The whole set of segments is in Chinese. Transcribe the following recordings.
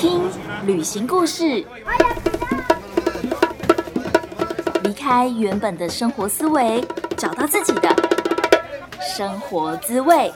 听旅行故事，离开原本的生活思维，找到自己的生活滋味。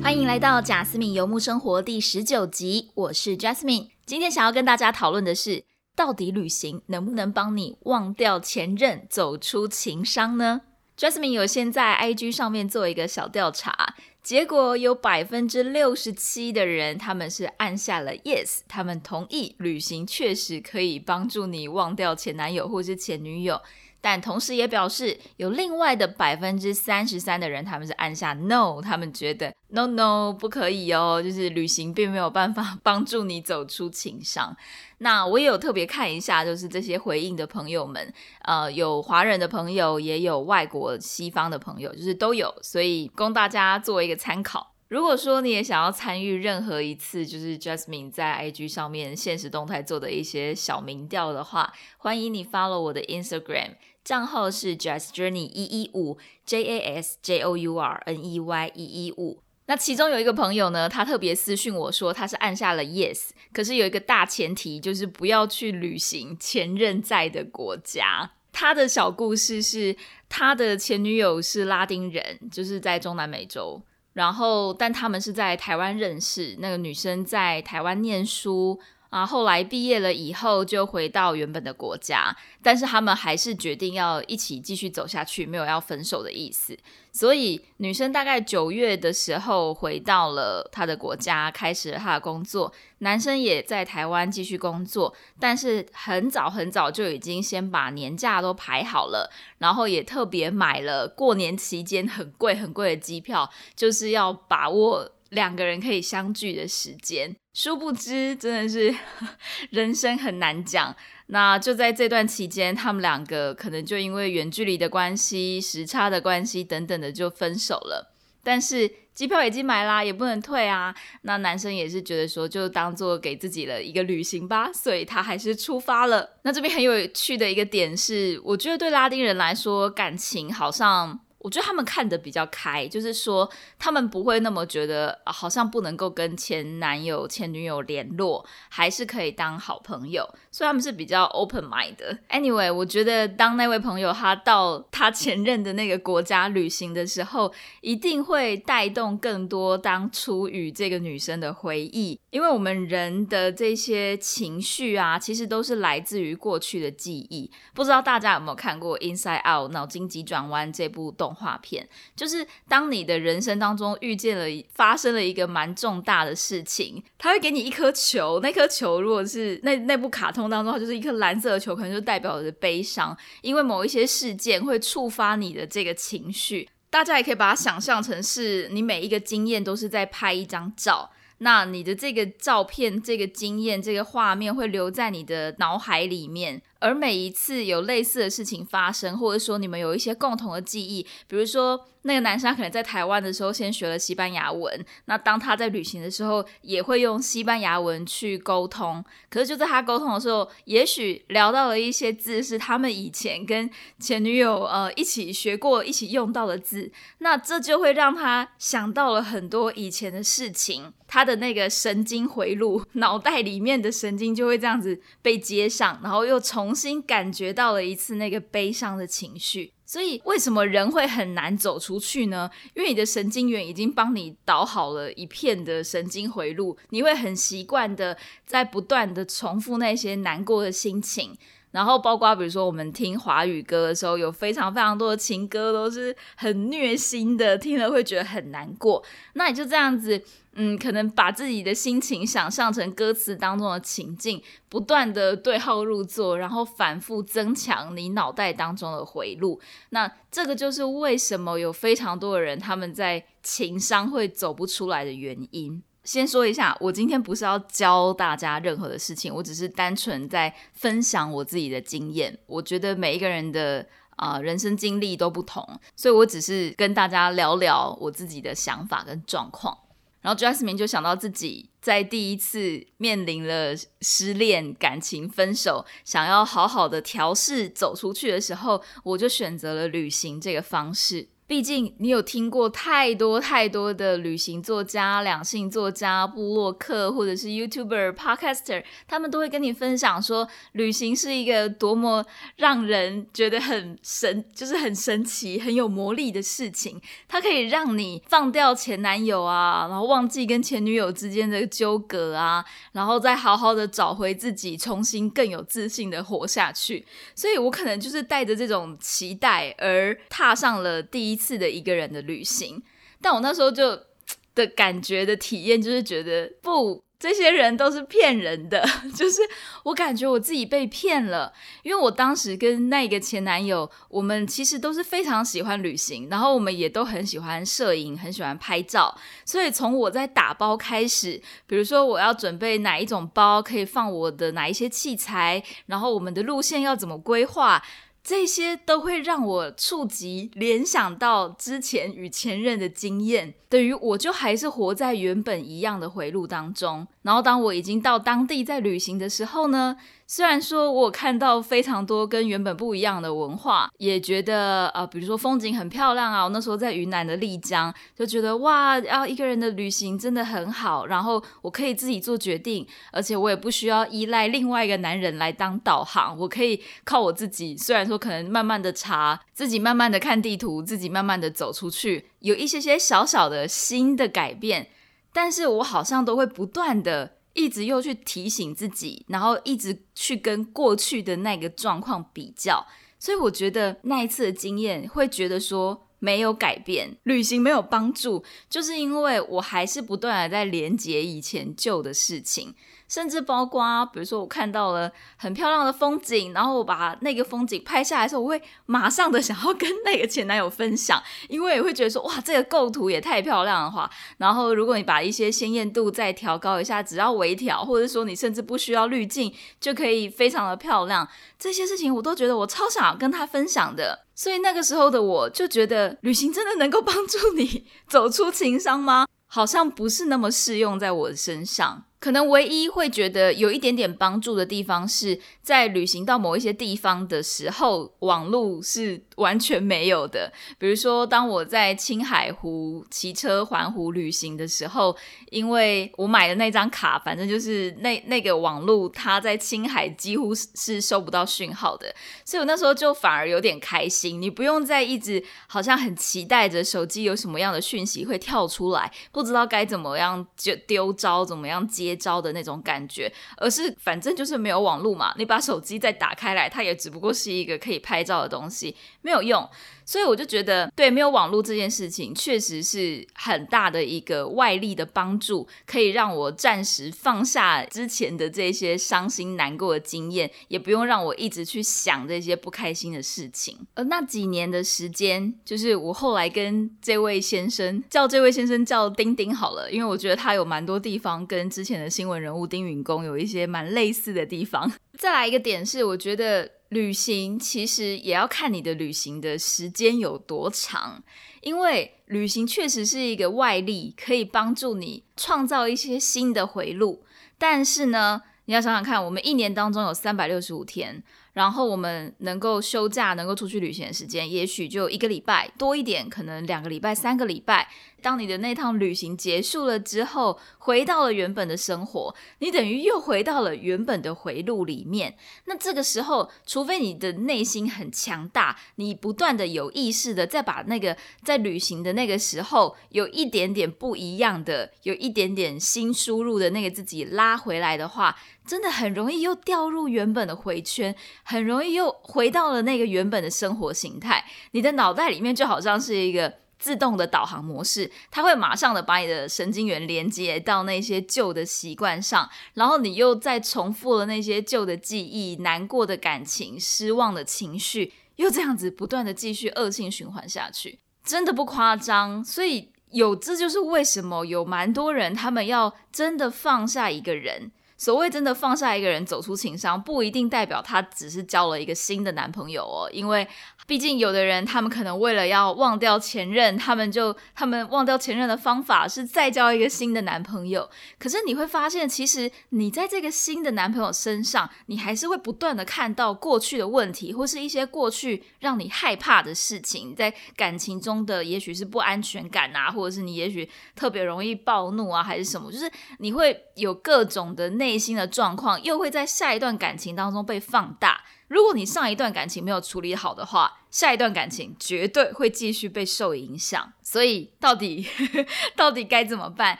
欢迎来到贾斯敏游牧生活第十九集，我是 Jasmine。今天想要跟大家讨论的是，到底旅行能不能帮你忘掉前任，走出情伤呢？Jasmine 有先在 IG 上面做一个小调查，结果有百分之六十七的人他们是按下了 Yes，他们同意旅行确实可以帮助你忘掉前男友或是前女友。但同时也表示，有另外的百分之三十三的人，他们是按下 no，他们觉得 no no 不可以哦，就是旅行并没有办法 帮助你走出情伤。那我也有特别看一下，就是这些回应的朋友们，呃，有华人的朋友，也有外国西方的朋友，就是都有，所以供大家作为一个参考。如果说你也想要参与任何一次，就是 Jasmine 在 IG 上面现实动态做的一些小民调的话，欢迎你 follow 我的 Instagram 账号是 Jas Journey 一一五 J A S J O U R N E Y 一一五。那其中有一个朋友呢，他特别私讯我说，他是按下了 Yes，可是有一个大前提，就是不要去旅行前任在的国家。他的小故事是，他的前女友是拉丁人，就是在中南美洲。然后，但他们是在台湾认识，那个女生在台湾念书啊，后来毕业了以后就回到原本的国家，但是他们还是决定要一起继续走下去，没有要分手的意思。所以女生大概九月的时候回到了她的国家，开始了她的工作。男生也在台湾继续工作，但是很早很早就已经先把年假都排好了，然后也特别买了过年期间很贵很贵的机票，就是要把握两个人可以相聚的时间。殊不知，真的是 人生很难讲。那就在这段期间，他们两个可能就因为远距离的关系、时差的关系等等的就分手了。但是机票已经买啦，也不能退啊。那男生也是觉得说，就当做给自己的一个旅行吧，所以他还是出发了。那这边很有趣的一个点是，我觉得对拉丁人来说，感情好像。我觉得他们看得比较开，就是说他们不会那么觉得好像不能够跟前男友、前女友联络，还是可以当好朋友，所以他们是比较 open mind 的。Anyway，我觉得当那位朋友他到他前任的那个国家旅行的时候，一定会带动更多当初与这个女生的回忆，因为我们人的这些情绪啊，其实都是来自于过去的记忆。不知道大家有没有看过《Inside Out》脑筋急转弯这部动？画片就是当你的人生当中遇见了发生了一个蛮重大的事情，他会给你一颗球，那颗球如果是那那部卡通当中，它就是一颗蓝色的球，可能就代表着悲伤，因为某一些事件会触发你的这个情绪。大家也可以把它想象成是你每一个经验都是在拍一张照，那你的这个照片、这个经验、这个画面会留在你的脑海里面。而每一次有类似的事情发生，或者说你们有一些共同的记忆，比如说那个男生可能在台湾的时候先学了西班牙文，那当他在旅行的时候也会用西班牙文去沟通。可是就在他沟通的时候，也许聊到了一些字是他们以前跟前女友呃一起学过、一起用到的字，那这就会让他想到了很多以前的事情，他的那个神经回路，脑袋里面的神经就会这样子被接上，然后又重新感觉到了一次那个悲伤的情绪，所以为什么人会很难走出去呢？因为你的神经元已经帮你导好了一片的神经回路，你会很习惯的在不断的重复那些难过的心情，然后包括比如说我们听华语歌的时候，有非常非常多的情歌都是很虐心的，听了会觉得很难过，那你就这样子。嗯，可能把自己的心情想象成歌词当中的情境，不断的对号入座，然后反复增强你脑袋当中的回路。那这个就是为什么有非常多的人他们在情商会走不出来的原因。先说一下，我今天不是要教大家任何的事情，我只是单纯在分享我自己的经验。我觉得每一个人的啊人生经历都不同，所以我只是跟大家聊聊我自己的想法跟状况。然后 Jasmine 就想到自己在第一次面临了失恋、感情分手，想要好好的调试走出去的时候，我就选择了旅行这个方式。毕竟你有听过太多太多的旅行作家、两性作家、布洛克或者是 YouTuber、Podcaster，他们都会跟你分享说，旅行是一个多么让人觉得很神，就是很神奇、很有魔力的事情。它可以让你放掉前男友啊，然后忘记跟前女友之间的纠葛啊，然后再好好的找回自己，重新更有自信的活下去。所以我可能就是带着这种期待而踏上了第一。次的一个人的旅行，但我那时候就 的感觉的体验就是觉得不，这些人都是骗人的，就是我感觉我自己被骗了，因为我当时跟那个前男友，我们其实都是非常喜欢旅行，然后我们也都很喜欢摄影，很喜欢拍照，所以从我在打包开始，比如说我要准备哪一种包可以放我的哪一些器材，然后我们的路线要怎么规划。这些都会让我触及、联想到之前与前任的经验，等于我就还是活在原本一样的回路当中。然后当我已经到当地在旅行的时候呢？虽然说我看到非常多跟原本不一样的文化，也觉得呃，比如说风景很漂亮啊。我那时候在云南的丽江，就觉得哇，要一个人的旅行真的很好。然后我可以自己做决定，而且我也不需要依赖另外一个男人来当导航，我可以靠我自己。虽然说可能慢慢的查，自己慢慢的看地图，自己慢慢的走出去，有一些些小小的新的改变，但是我好像都会不断的。一直又去提醒自己，然后一直去跟过去的那个状况比较，所以我觉得那一次的经验会觉得说没有改变，旅行没有帮助，就是因为我还是不断的在连接以前旧的事情。甚至包括，比如说我看到了很漂亮的风景，然后我把那个风景拍下来的时候，我会马上的想要跟那个前男友分享，因为也会觉得说，哇，这个构图也太漂亮的话，然后如果你把一些鲜艳度再调高一下，只要微调，或者说你甚至不需要滤镜，就可以非常的漂亮，这些事情我都觉得我超想要跟他分享的。所以那个时候的我就觉得，旅行真的能够帮助你走出情伤吗？好像不是那么适用在我的身上。可能唯一会觉得有一点点帮助的地方，是在旅行到某一些地方的时候，网络是完全没有的。比如说，当我在青海湖骑车环湖旅行的时候，因为我买的那张卡，反正就是那那个网络，它在青海几乎是收不到讯号的，所以我那时候就反而有点开心。你不用再一直好像很期待着手机有什么样的讯息会跳出来，不知道该怎么样就丢招，怎么样接。接招的那种感觉，而是反正就是没有网络嘛，你把手机再打开来，它也只不过是一个可以拍照的东西，没有用。所以我就觉得，对没有网络这件事情，确实是很大的一个外力的帮助，可以让我暂时放下之前的这些伤心难过的经验，也不用让我一直去想这些不开心的事情。而那几年的时间，就是我后来跟这位先生叫这位先生叫丁丁好了，因为我觉得他有蛮多地方跟之前的新闻人物丁允恭有一些蛮类似的地方。再来一个点是，我觉得。旅行其实也要看你的旅行的时间有多长，因为旅行确实是一个外力，可以帮助你创造一些新的回路。但是呢，你要想想看，我们一年当中有三百六十五天。然后我们能够休假、能够出去旅行的时间，也许就一个礼拜多一点，可能两个礼拜、三个礼拜。当你的那趟旅行结束了之后，回到了原本的生活，你等于又回到了原本的回路里面。那这个时候，除非你的内心很强大，你不断的有意识的再把那个在旅行的那个时候有一点点不一样的、有一点点新输入的那个自己拉回来的话。真的很容易又掉入原本的回圈，很容易又回到了那个原本的生活形态。你的脑袋里面就好像是一个自动的导航模式，它会马上的把你的神经元连接到那些旧的习惯上，然后你又再重复了那些旧的记忆、难过的感情、失望的情绪，又这样子不断的继续恶性循环下去，真的不夸张。所以有，这就是为什么有蛮多人他们要真的放下一个人。所谓真的放下一个人走出情伤，不一定代表他只是交了一个新的男朋友哦，因为毕竟有的人他们可能为了要忘掉前任，他们就他们忘掉前任的方法是再交一个新的男朋友。可是你会发现，其实你在这个新的男朋友身上，你还是会不断的看到过去的问题，或是一些过去让你害怕的事情，在感情中的也许是不安全感啊，或者是你也许特别容易暴怒啊，还是什么，就是你会有各种的内心的状况，又会在下一段感情当中被放大。如果你上一段感情没有处理好的话，下一段感情绝对会继续被受影响。所以，到底 到底该怎么办？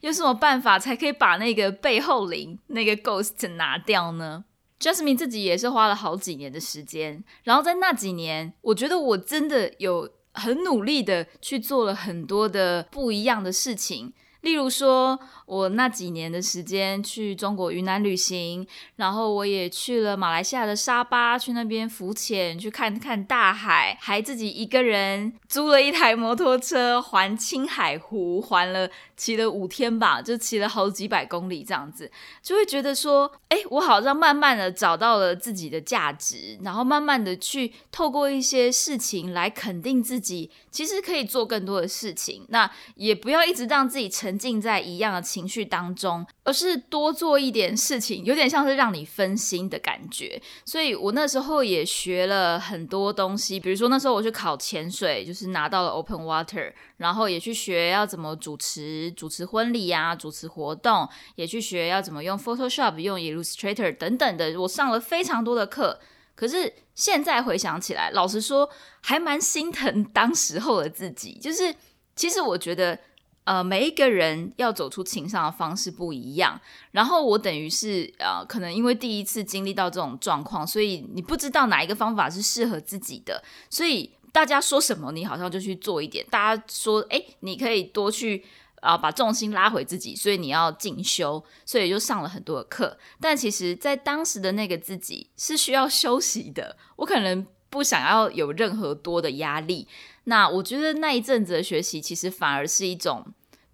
有什么办法才可以把那个背后灵、那个 ghost 拿掉呢？Jasmine 自己也是花了好几年的时间，然后在那几年，我觉得我真的有很努力的去做了很多的不一样的事情。例如说，我那几年的时间去中国云南旅行，然后我也去了马来西亚的沙巴，去那边浮潜，去看看大海，还自己一个人租了一台摩托车环青海湖，环了骑了五天吧，就骑了好几百公里这样子，就会觉得说，哎，我好像慢慢的找到了自己的价值，然后慢慢的去透过一些事情来肯定自己，其实可以做更多的事情，那也不要一直让自己沉。沉浸在一样的情绪当中，而是多做一点事情，有点像是让你分心的感觉。所以我那时候也学了很多东西，比如说那时候我去考潜水，就是拿到了 Open Water，然后也去学要怎么主持主持婚礼呀，主持活动，也去学要怎么用 Photoshop、用 Illustrator 等等的。我上了非常多的课，可是现在回想起来，老实说，还蛮心疼当时候的自己。就是其实我觉得。呃，每一个人要走出情伤的方式不一样。然后我等于是呃，可能因为第一次经历到这种状况，所以你不知道哪一个方法是适合自己的。所以大家说什么，你好像就去做一点。大家说，哎，你可以多去啊，把重心拉回自己，所以你要进修，所以就上了很多的课。但其实，在当时的那个自己是需要休息的。我可能不想要有任何多的压力。那我觉得那一阵子的学习，其实反而是一种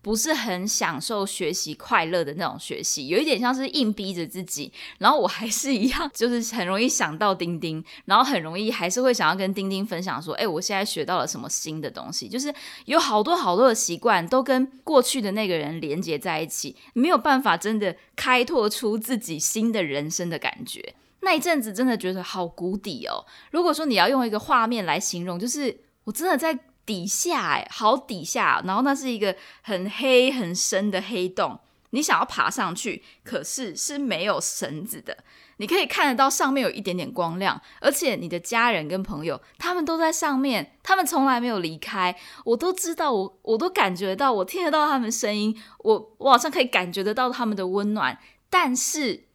不是很享受学习快乐的那种学习，有一点像是硬逼着自己。然后我还是一样，就是很容易想到钉钉，然后很容易还是会想要跟钉钉分享说：“哎，我现在学到了什么新的东西。”就是有好多好多的习惯都跟过去的那个人连接在一起，没有办法真的开拓出自己新的人生的感觉。那一阵子真的觉得好谷底哦。如果说你要用一个画面来形容，就是。我真的在底下哎，好底下，然后那是一个很黑很深的黑洞，你想要爬上去，可是是没有绳子的，你可以看得到上面有一点点光亮，而且你的家人跟朋友他们都在上面，他们从来没有离开，我都知道，我我都感觉到，我听得到他们声音，我我好像可以感觉得到他们的温暖，但是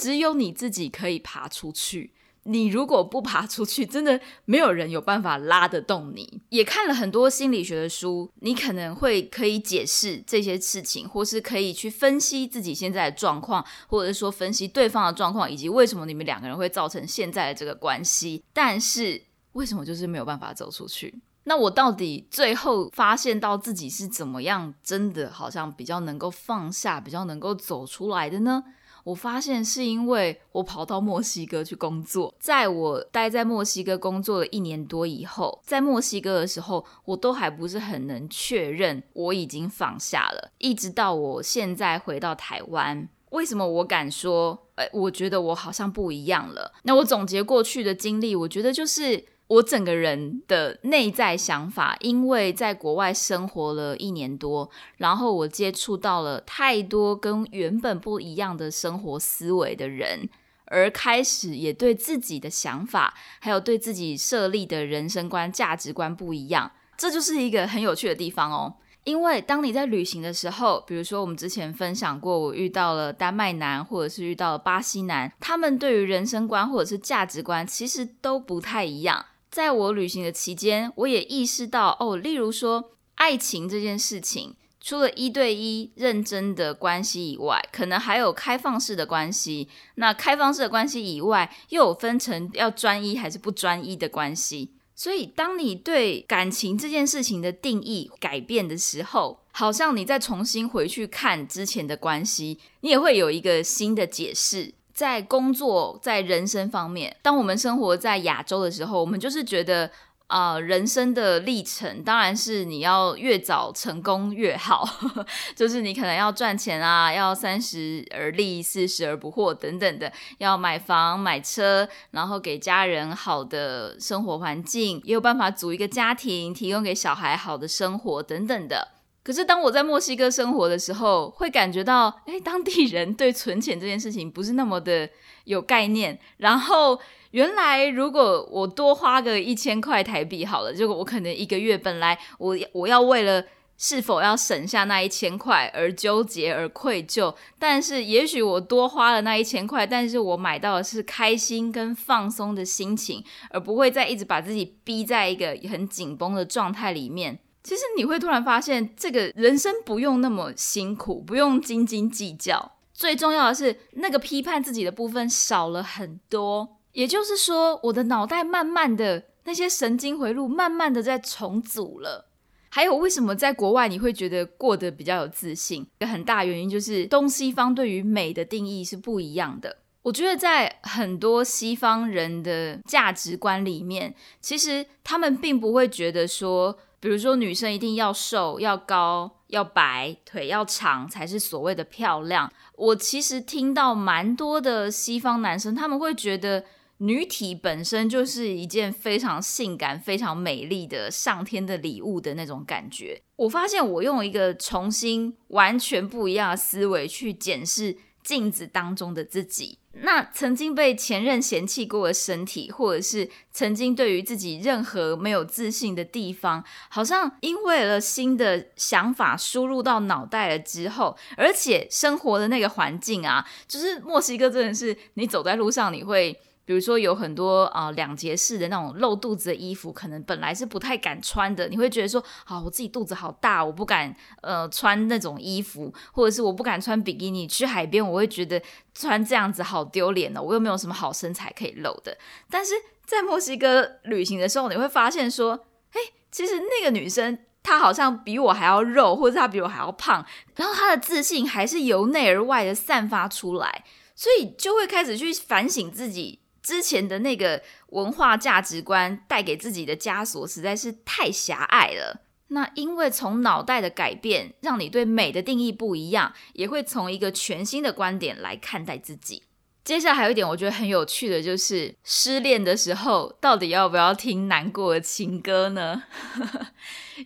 只有你自己可以爬出去。你如果不爬出去，真的没有人有办法拉得动你。也看了很多心理学的书，你可能会可以解释这些事情，或是可以去分析自己现在的状况，或者是说分析对方的状况，以及为什么你们两个人会造成现在的这个关系。但是为什么就是没有办法走出去？那我到底最后发现到自己是怎么样，真的好像比较能够放下，比较能够走出来的呢？我发现是因为我跑到墨西哥去工作，在我待在墨西哥工作了一年多以后，在墨西哥的时候，我都还不是很能确认我已经放下了。一直到我现在回到台湾，为什么我敢说？哎，我觉得我好像不一样了。那我总结过去的经历，我觉得就是。我整个人的内在想法，因为在国外生活了一年多，然后我接触到了太多跟原本不一样的生活思维的人，而开始也对自己的想法，还有对自己设立的人生观、价值观不一样。这就是一个很有趣的地方哦。因为当你在旅行的时候，比如说我们之前分享过，我遇到了丹麦男，或者是遇到了巴西男，他们对于人生观或者是价值观，其实都不太一样。在我旅行的期间，我也意识到哦，例如说爱情这件事情，除了一对一认真的关系以外，可能还有开放式的关系。那开放式的关系以外，又有分成要专一还是不专一的关系。所以，当你对感情这件事情的定义改变的时候，好像你再重新回去看之前的关系，你也会有一个新的解释。在工作、在人生方面，当我们生活在亚洲的时候，我们就是觉得。啊，人生的历程当然是你要越早成功越好，就是你可能要赚钱啊，要三十而立，四十而不惑等等的，要买房买车，然后给家人好的生活环境，也有办法组一个家庭，提供给小孩好的生活等等的。可是当我在墨西哥生活的时候，会感觉到，哎，当地人对存钱这件事情不是那么的有概念，然后。原来，如果我多花个一千块台币好了，结果我可能一个月本来我我要为了是否要省下那一千块而纠结而愧疚，但是也许我多花了那一千块，但是我买到的是开心跟放松的心情，而不会再一直把自己逼在一个很紧绷的状态里面。其实你会突然发现，这个人生不用那么辛苦，不用斤斤计较，最重要的是那个批判自己的部分少了很多。也就是说，我的脑袋慢慢的那些神经回路慢慢的在重组了。还有，为什么在国外你会觉得过得比较有自信？一个很大原因就是东西方对于美的定义是不一样的。我觉得在很多西方人的价值观里面，其实他们并不会觉得说，比如说女生一定要瘦、要高、要白、腿要长才是所谓的漂亮。我其实听到蛮多的西方男生，他们会觉得。女体本身就是一件非常性感、非常美丽的上天的礼物的那种感觉。我发现我用一个重新、完全不一样的思维去检视镜子当中的自己。那曾经被前任嫌弃过的身体，或者是曾经对于自己任何没有自信的地方，好像因为了新的想法输入到脑袋了之后，而且生活的那个环境啊，就是墨西哥真的是你走在路上你会。比如说有很多啊两节式的那种露肚子的衣服，可能本来是不太敢穿的。你会觉得说，啊，我自己肚子好大，我不敢呃穿那种衣服，或者是我不敢穿比基尼去海边，我会觉得穿这样子好丢脸哦，我又没有什么好身材可以露的。但是在墨西哥旅行的时候，你会发现说，哎，其实那个女生她好像比我还要肉，或者她比我还要胖，然后她的自信还是由内而外的散发出来，所以就会开始去反省自己。之前的那个文化价值观带给自己的枷锁实在是太狭隘了。那因为从脑袋的改变，让你对美的定义不一样，也会从一个全新的观点来看待自己。接下来还有一点我觉得很有趣的就是，失恋的时候到底要不要听难过的情歌呢？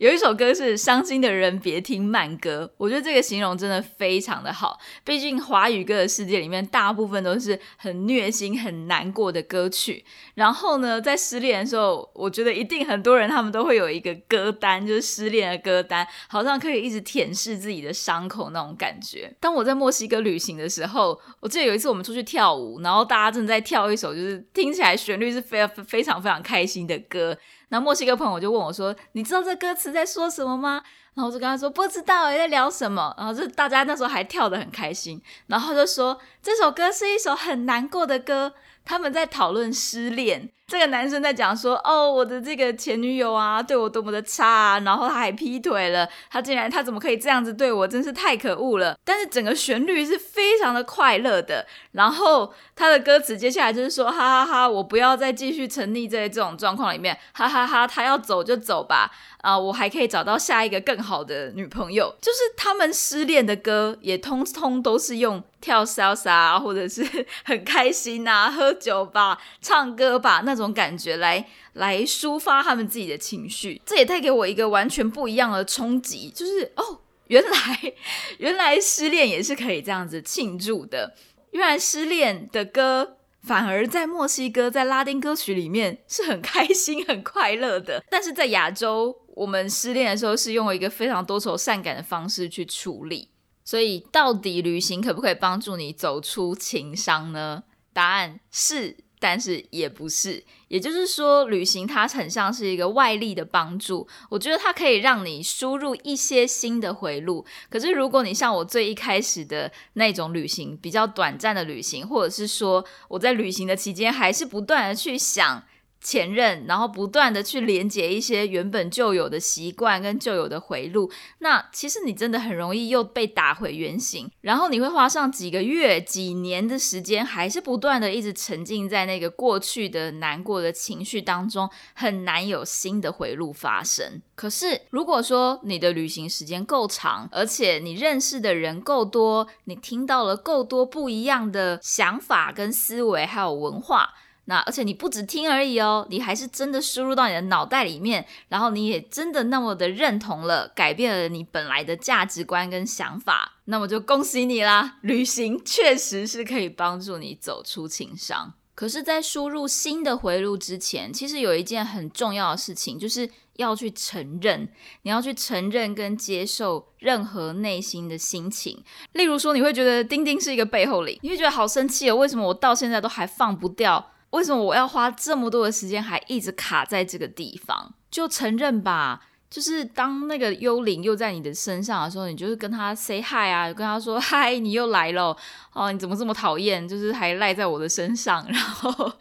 有一首歌是“伤心的人别听慢歌”，我觉得这个形容真的非常的好。毕竟华语歌的世界里面，大部分都是很虐心、很难过的歌曲。然后呢，在失恋的时候，我觉得一定很多人他们都会有一个歌单，就是失恋的歌单，好像可以一直舔舐自己的伤口那种感觉。当我在墨西哥旅行的时候，我记得有一次我们出去跳舞，然后大家正在跳一首就是听起来旋律是非常非常非常开心的歌。那墨西哥朋友就问我说：“你知道这歌词在说什么吗？”然后我就跟他说：“不知道诶，在聊什么。”然后就大家那时候还跳得很开心。然后就说：“这首歌是一首很难过的歌。”他们在讨论失恋，这个男生在讲说：“哦，我的这个前女友啊，对我多么的差，啊，然后他还劈腿了，他竟然他怎么可以这样子对我，真是太可恶了。”但是整个旋律是非常的快乐的，然后他的歌词接下来就是说：“哈哈哈，我不要再继续沉溺在这种状况里面，哈哈哈，他要走就走吧，啊，我还可以找到下一个更好的女朋友。”就是他们失恋的歌也通通都是用。跳 salsa 或者是很开心啊，喝酒吧、唱歌吧那种感觉来来抒发他们自己的情绪，这也带给我一个完全不一样的冲击，就是哦，原来 原来失恋也是可以这样子庆祝的，原来失恋的歌反而在墨西哥在拉丁歌曲里面是很开心很快乐的，但是在亚洲我们失恋的时候是用一个非常多愁善感的方式去处理。所以，到底旅行可不可以帮助你走出情伤呢？答案是，但是也不是。也就是说，旅行它很像是一个外力的帮助。我觉得它可以让你输入一些新的回路。可是，如果你像我最一开始的那种旅行，比较短暂的旅行，或者是说我在旅行的期间还是不断的去想。前任，然后不断的去连接一些原本就有的习惯跟旧有的回路，那其实你真的很容易又被打回原形，然后你会花上几个月、几年的时间，还是不断的一直沉浸在那个过去的难过的情绪当中，很难有新的回路发生。可是如果说你的旅行时间够长，而且你认识的人够多，你听到了够多不一样的想法跟思维，还有文化。那而且你不止听而已哦，你还是真的输入到你的脑袋里面，然后你也真的那么的认同了，改变了你本来的价值观跟想法，那么就恭喜你啦！旅行确实是可以帮助你走出情伤。可是，在输入新的回路之前，其实有一件很重要的事情，就是要去承认，你要去承认跟接受任何内心的心情。例如说，你会觉得丁丁是一个背后灵，你会觉得好生气哦，为什么我到现在都还放不掉？为什么我要花这么多的时间，还一直卡在这个地方？就承认吧，就是当那个幽灵又在你的身上的时候，你就是跟他 say hi 啊，跟他说嗨，你又来了哦，你怎么这么讨厌？就是还赖在我的身上，然后，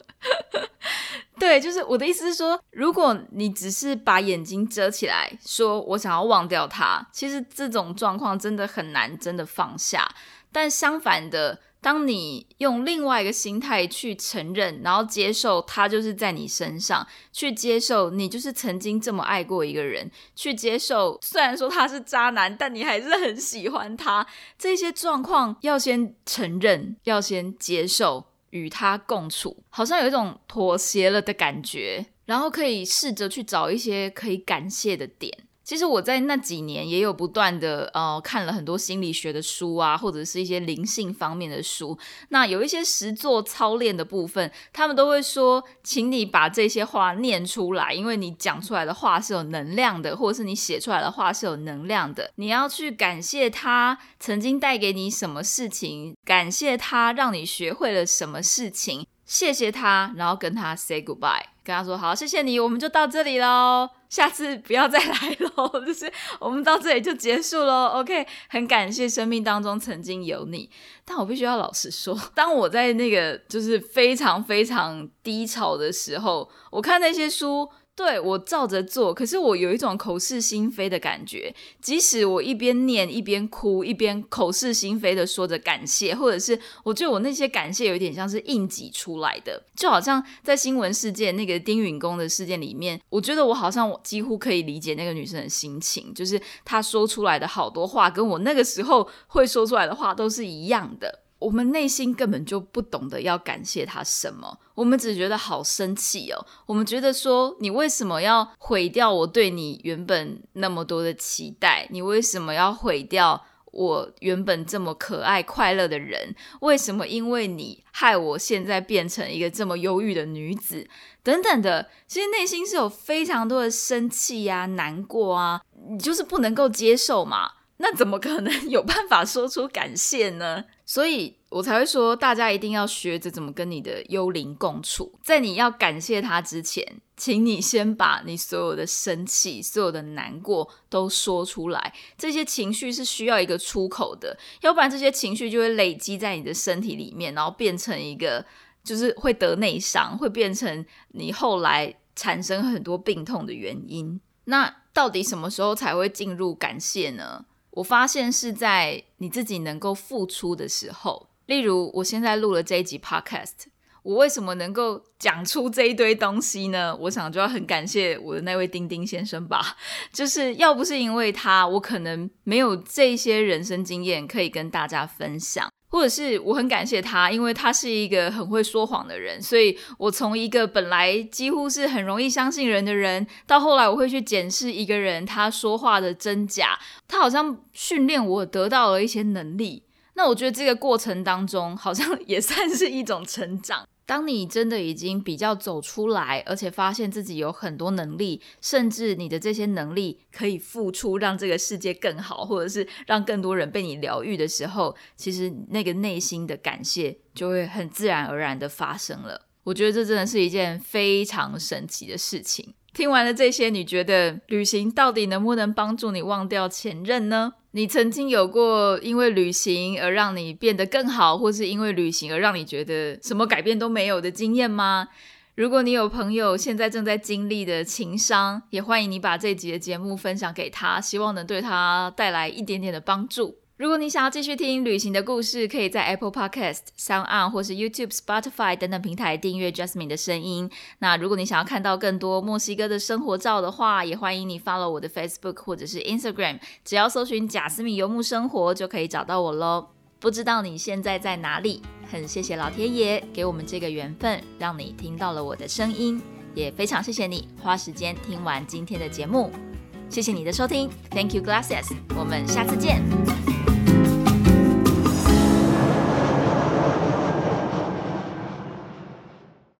对，就是我的意思是说，如果你只是把眼睛遮起来，说我想要忘掉他，其实这种状况真的很难真的放下。但相反的。当你用另外一个心态去承认，然后接受他就是在你身上，去接受你就是曾经这么爱过一个人，去接受虽然说他是渣男，但你还是很喜欢他。这些状况要先承认，要先接受，与他共处，好像有一种妥协了的感觉，然后可以试着去找一些可以感谢的点。其实我在那几年也有不断的呃看了很多心理学的书啊，或者是一些灵性方面的书。那有一些实作操练的部分，他们都会说，请你把这些话念出来，因为你讲出来的话是有能量的，或者是你写出来的话是有能量的。你要去感谢他曾经带给你什么事情，感谢他让你学会了什么事情，谢谢他，然后跟他 say goodbye，跟他说好，谢谢你，我们就到这里喽。下次不要再来喽，就是我们到这里就结束喽。OK，很感谢生命当中曾经有你，但我必须要老实说，当我在那个就是非常非常低潮的时候，我看那些书。对我照着做，可是我有一种口是心非的感觉。即使我一边念一边哭，一边口是心非的说着感谢，或者是我觉得我那些感谢有点像是硬挤出来的，就好像在新闻事件那个丁允恭的事件里面，我觉得我好像我几乎可以理解那个女生的心情，就是她说出来的好多话，跟我那个时候会说出来的话都是一样的。我们内心根本就不懂得要感谢他什么，我们只觉得好生气哦。我们觉得说，你为什么要毁掉我对你原本那么多的期待？你为什么要毁掉我原本这么可爱快乐的人？为什么因为你害我现在变成一个这么忧郁的女子？等等的，其实内心是有非常多的生气呀、难过啊，你就是不能够接受嘛。那怎么可能 有办法说出感谢呢？所以我才会说，大家一定要学着怎么跟你的幽灵共处。在你要感谢他之前，请你先把你所有的生气、所有的难过都说出来。这些情绪是需要一个出口的，要不然这些情绪就会累积在你的身体里面，然后变成一个就是会得内伤，会变成你后来产生很多病痛的原因。那到底什么时候才会进入感谢呢？我发现是在你自己能够付出的时候，例如我现在录了这一集 podcast，我为什么能够讲出这一堆东西呢？我想就要很感谢我的那位丁丁先生吧，就是要不是因为他，我可能没有这些人生经验可以跟大家分享。或者是我很感谢他，因为他是一个很会说谎的人，所以我从一个本来几乎是很容易相信人的人，到后来我会去检视一个人他说话的真假，他好像训练我得到了一些能力。那我觉得这个过程当中，好像 也算是一种成长。当你真的已经比较走出来，而且发现自己有很多能力，甚至你的这些能力可以付出，让这个世界更好，或者是让更多人被你疗愈的时候，其实那个内心的感谢就会很自然而然的发生了。我觉得这真的是一件非常神奇的事情。听完了这些，你觉得旅行到底能不能帮助你忘掉前任呢？你曾经有过因为旅行而让你变得更好，或是因为旅行而让你觉得什么改变都没有的经验吗？如果你有朋友现在正在经历的情伤，也欢迎你把这集的节目分享给他，希望能对他带来一点点的帮助。如果你想要继续听旅行的故事，可以在 Apple Podcast、Sound On 或是 YouTube、Spotify 等等平台订阅 Jasmine 的声音。那如果你想要看到更多墨西哥的生活照的话，也欢迎你 follow 我的 Facebook 或者是 Instagram，只要搜寻贾斯敏游牧生活就可以找到我喽。不知道你现在在哪里？很谢谢老天爷给我们这个缘分，让你听到了我的声音，也非常谢谢你花时间听完今天的节目。谢谢你的收听，Thank you, glasses。我们下次见。